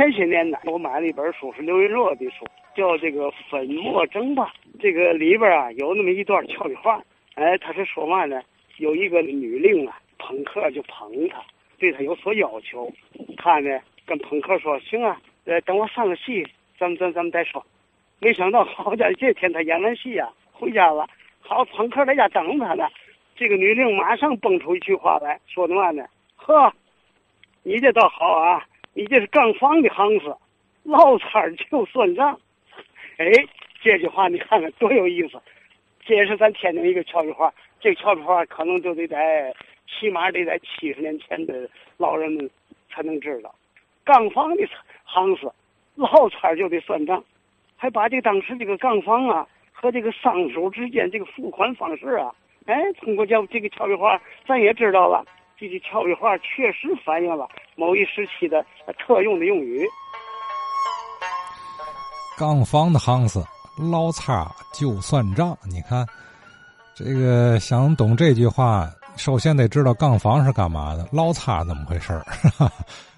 前些年呢，我买了一本书，是刘云若的书，叫《这个粉墨争霸》。这个里边啊有那么一段俏皮话，哎，他是说嘛呢？有一个女令啊，朋克就捧他，对他有所要求。他呢跟朋克说：“行啊，呃，等我上个戏，咱们咱咱们再说。”没想到，好家伙，这天他演完戏呀，回家了。好，朋克在家等他呢。这个女令马上蹦出一句话来说的嘛呢？呵，你这倒好啊，你这是杠房的行子，捞摊就算账。哎，这句话你看看多有意思！这也是咱天津一个俏皮话。这个俏皮话可能就得在起码得在七十年前的老人们才能知道。杠房的行子，捞摊就得算账。还把这当时这个杠房啊和这个商手之间这个付款方式啊，哎，通过这这个俏皮话，咱也知道了，这句俏皮话确实反映了某一时期的特用的用语。杠房的行子，捞差就算账。你看，这个想懂这句话，首先得知道杠房是干嘛的，捞差怎么回事儿。